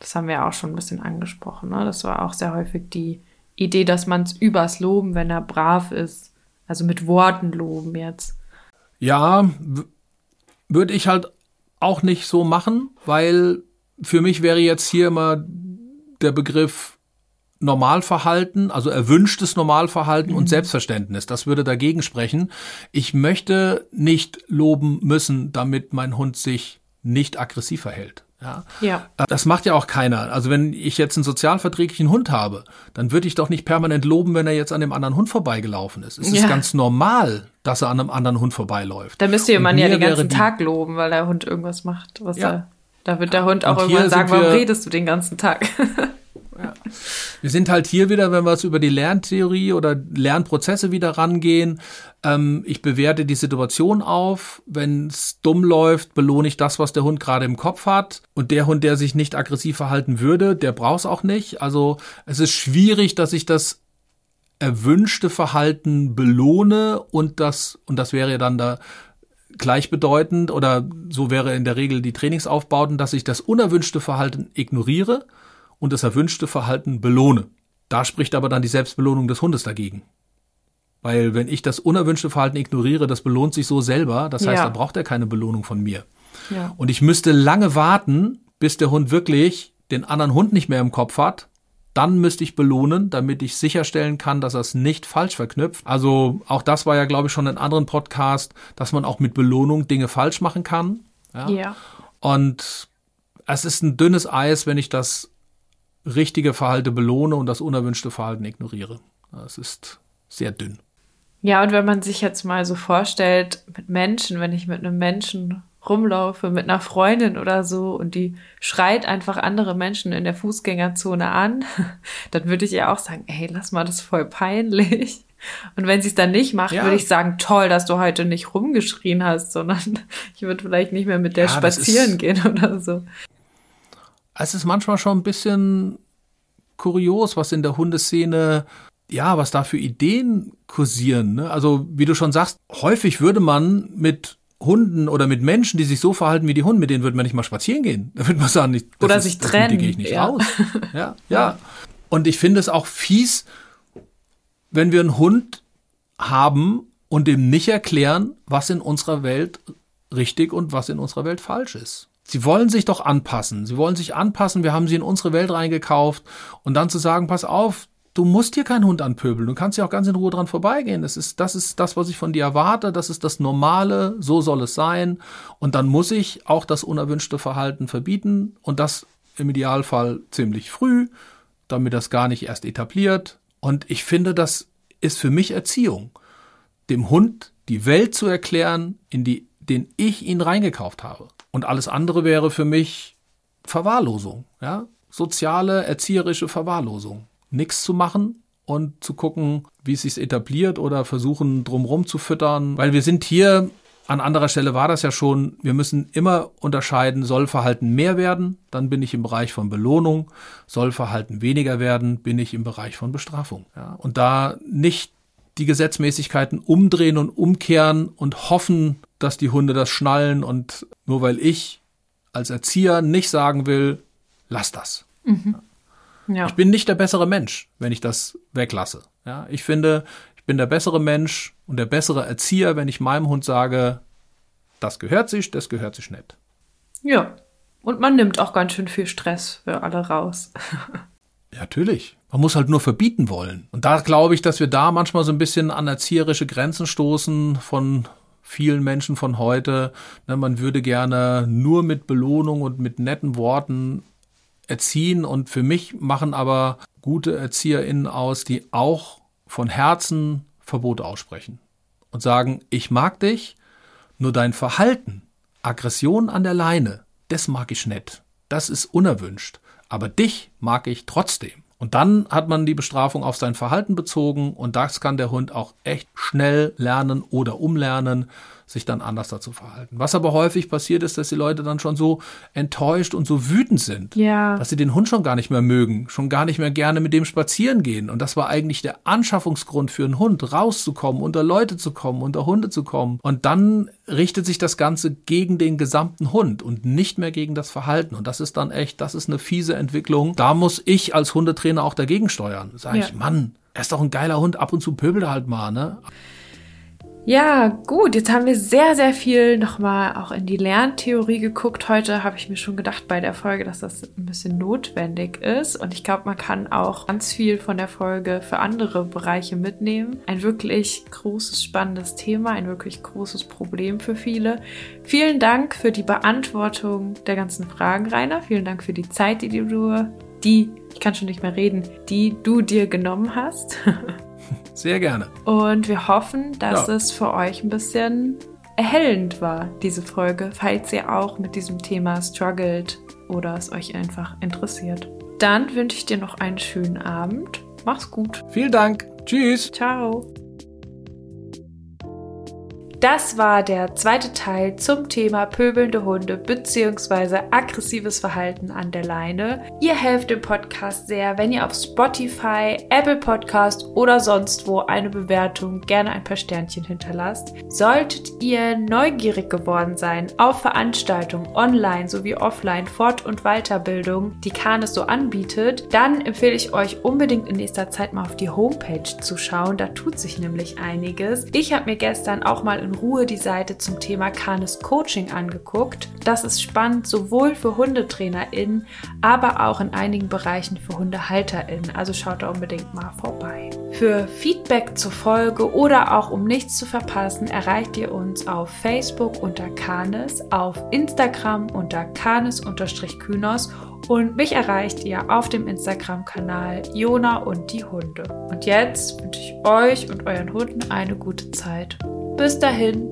Das haben wir auch schon ein bisschen angesprochen. Ne? Das war auch sehr häufig die Idee, dass man es übers Loben, wenn er brav ist. Also mit Worten loben jetzt. Ja, würde ich halt auch nicht so machen, weil für mich wäre jetzt hier immer der Begriff Normalverhalten, also erwünschtes Normalverhalten mhm. und Selbstverständnis. Das würde dagegen sprechen. Ich möchte nicht loben müssen, damit mein Hund sich nicht aggressiv verhält. Ja. ja. Äh, das macht ja auch keiner. Also wenn ich jetzt einen sozialverträglichen Hund habe, dann würde ich doch nicht permanent loben, wenn er jetzt an dem anderen Hund vorbeigelaufen ist. Es ja. ist ganz normal, dass er an einem anderen Hund vorbeiläuft. Da müsste man ja den ganzen Tag loben, weil der Hund irgendwas macht, was ja. er. Da wird der Hund auch irgendwann sagen, warum redest du den ganzen Tag? (laughs) Ja. Wir sind halt hier wieder, wenn wir es über die Lerntheorie oder Lernprozesse wieder rangehen. Ähm, ich bewerte die Situation auf. Wenn es dumm läuft, belohne ich das, was der Hund gerade im Kopf hat. Und der Hund, der sich nicht aggressiv verhalten würde, der braucht es auch nicht. Also es ist schwierig, dass ich das erwünschte Verhalten belohne und das, und das wäre ja dann da gleichbedeutend oder so wäre in der Regel die Trainingsaufbauten, dass ich das unerwünschte Verhalten ignoriere und das erwünschte Verhalten belohne. Da spricht aber dann die Selbstbelohnung des Hundes dagegen. Weil wenn ich das unerwünschte Verhalten ignoriere, das belohnt sich so selber, das heißt, ja. da braucht er keine Belohnung von mir. Ja. Und ich müsste lange warten, bis der Hund wirklich den anderen Hund nicht mehr im Kopf hat. Dann müsste ich belohnen, damit ich sicherstellen kann, dass er es nicht falsch verknüpft. Also auch das war ja, glaube ich, schon in anderen Podcast, dass man auch mit Belohnung Dinge falsch machen kann. Ja. ja. Und es ist ein dünnes Eis, wenn ich das richtige Verhalten belohne und das unerwünschte Verhalten ignoriere. Das ist sehr dünn. Ja, und wenn man sich jetzt mal so vorstellt, mit Menschen, wenn ich mit einem Menschen rumlaufe, mit einer Freundin oder so, und die schreit einfach andere Menschen in der Fußgängerzone an, (laughs) dann würde ich ihr auch sagen, ey, lass mal, das voll peinlich. Und wenn sie es dann nicht macht, ja. würde ich sagen, toll, dass du heute nicht rumgeschrien hast, sondern (laughs) ich würde vielleicht nicht mehr mit der ja, spazieren gehen oder so es ist manchmal schon ein bisschen kurios, was in der Hundeszene, ja, was da für Ideen kursieren. Ne? Also, wie du schon sagst, häufig würde man mit Hunden oder mit Menschen, die sich so verhalten wie die Hunde, mit denen würde man nicht mal spazieren gehen. Da würde man sagen, nicht, oder ist, sich trennen. Die gehe ich nicht ja. raus. (laughs) Ja, ja. Und ich finde es auch fies, wenn wir einen Hund haben und dem nicht erklären, was in unserer Welt richtig und was in unserer Welt falsch ist. Sie wollen sich doch anpassen. Sie wollen sich anpassen. Wir haben sie in unsere Welt reingekauft. Und dann zu sagen, pass auf, du musst hier keinen Hund anpöbeln. Du kannst ja auch ganz in Ruhe dran vorbeigehen. Das ist, das ist das, was ich von dir erwarte. Das ist das Normale. So soll es sein. Und dann muss ich auch das unerwünschte Verhalten verbieten. Und das im Idealfall ziemlich früh, damit das gar nicht erst etabliert. Und ich finde, das ist für mich Erziehung. Dem Hund die Welt zu erklären, in die, den ich ihn reingekauft habe. Und alles andere wäre für mich Verwahrlosung, ja? Soziale, erzieherische Verwahrlosung. Nichts zu machen und zu gucken, wie es sich etabliert oder versuchen, drumrum zu füttern. Weil wir sind hier, an anderer Stelle war das ja schon, wir müssen immer unterscheiden, soll Verhalten mehr werden, dann bin ich im Bereich von Belohnung, soll Verhalten weniger werden, bin ich im Bereich von Bestrafung. Ja? Und da nicht die Gesetzmäßigkeiten umdrehen und umkehren und hoffen, dass die Hunde das schnallen und nur weil ich als Erzieher nicht sagen will, lass das. Mhm. Ja. Ich bin nicht der bessere Mensch, wenn ich das weglasse. Ja, ich finde, ich bin der bessere Mensch und der bessere Erzieher, wenn ich meinem Hund sage, das gehört sich, das gehört sich nicht. Ja. Und man nimmt auch ganz schön viel Stress für alle raus. ja, natürlich. Man muss halt nur verbieten wollen. Und da glaube ich, dass wir da manchmal so ein bisschen an erzieherische Grenzen stoßen von vielen Menschen von heute. Ne, man würde gerne nur mit Belohnung und mit netten Worten erziehen und für mich machen aber gute ErzieherInnen aus, die auch von Herzen Verbote aussprechen und sagen, ich mag dich, nur dein Verhalten, Aggression an der Leine, das mag ich nicht. Das ist unerwünscht. Aber dich mag ich trotzdem. Und dann hat man die Bestrafung auf sein Verhalten bezogen und das kann der Hund auch echt schnell lernen oder umlernen sich dann anders dazu verhalten. Was aber häufig passiert ist, dass die Leute dann schon so enttäuscht und so wütend sind, ja. dass sie den Hund schon gar nicht mehr mögen, schon gar nicht mehr gerne mit dem spazieren gehen. Und das war eigentlich der Anschaffungsgrund für einen Hund, rauszukommen, unter Leute zu kommen, unter Hunde zu kommen. Und dann richtet sich das Ganze gegen den gesamten Hund und nicht mehr gegen das Verhalten. Und das ist dann echt, das ist eine fiese Entwicklung. Da muss ich als Hundetrainer auch dagegen steuern. Sag ich, Mann, er ist doch ein geiler Hund, ab und zu pöbelt er halt mal, ne? Ja, gut, jetzt haben wir sehr, sehr viel nochmal auch in die Lerntheorie geguckt. Heute habe ich mir schon gedacht bei der Folge, dass das ein bisschen notwendig ist. Und ich glaube, man kann auch ganz viel von der Folge für andere Bereiche mitnehmen. Ein wirklich großes, spannendes Thema, ein wirklich großes Problem für viele. Vielen Dank für die Beantwortung der ganzen Fragen, Rainer. Vielen Dank für die Zeit, die du, die, ich kann schon nicht mehr reden, die du dir genommen hast. (laughs) Sehr gerne. Und wir hoffen, dass ja. es für euch ein bisschen erhellend war, diese Folge, falls ihr auch mit diesem Thema struggelt oder es euch einfach interessiert. Dann wünsche ich dir noch einen schönen Abend. Mach's gut. Vielen Dank. Tschüss. Ciao. Das war der zweite Teil zum Thema pöbelnde Hunde bzw. aggressives Verhalten an der Leine. Ihr helft dem Podcast sehr, wenn ihr auf Spotify, Apple Podcast oder sonst wo eine Bewertung, gerne ein paar Sternchen hinterlasst. Solltet ihr neugierig geworden sein auf Veranstaltungen online sowie offline, Fort- und Weiterbildung, die Kanes so anbietet, dann empfehle ich euch unbedingt in nächster Zeit mal auf die Homepage zu schauen. Da tut sich nämlich einiges. Ich habe mir gestern auch mal in Ruhe die Seite zum Thema Canis Coaching angeguckt. Das ist spannend sowohl für HundetrainerInnen, aber auch in einigen Bereichen für HundehalterInnen. Also schaut da unbedingt mal vorbei. Für Feedback zur Folge oder auch um nichts zu verpassen, erreicht ihr uns auf Facebook unter Canis, auf Instagram unter Canis-Kynos und mich erreicht ihr auf dem Instagram-Kanal Jona und die Hunde. Und jetzt wünsche ich euch und euren Hunden eine gute Zeit. Bis dahin.